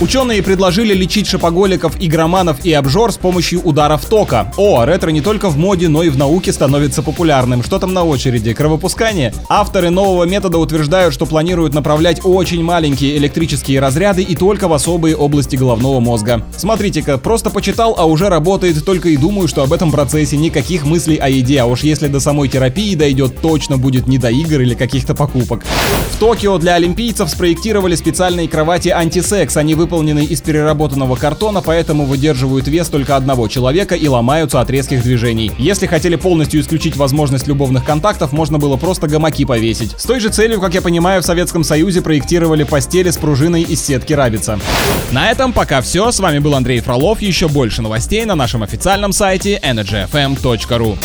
Ученые предложили лечить шопоголиков, игроманов и обжор с помощью ударов тока. О, ретро не только в моде, но и в науке становится популярным. Что там на очереди? Кровопускание? Авторы нового метода утверждают, что планируют направлять очень маленькие электрические разряды и только в особые области головного мозга. Смотрите-ка, просто почитал, а уже работает, только и думаю, что об этом процессе никаких мыслей о еде, а уж если до самой терапии дойдет, точно будет не до игр или каких-то покупок. В Токио для олимпийцев спроектировали специальные кровати антисекс. Они выполнены из переработанного картона, поэтому выдерживают вес только одного человека и ломаются от резких движений. Если хотели полностью исключить возможность любовных контактов, можно было просто гамаки повесить. С той же целью, как я понимаю, в Советском Союзе проектировали постели с пружиной из сетки рабица. На этом пока все. С вами был Андрей Фролов. Еще больше новостей на нашем официальном сайте energyfm.ru.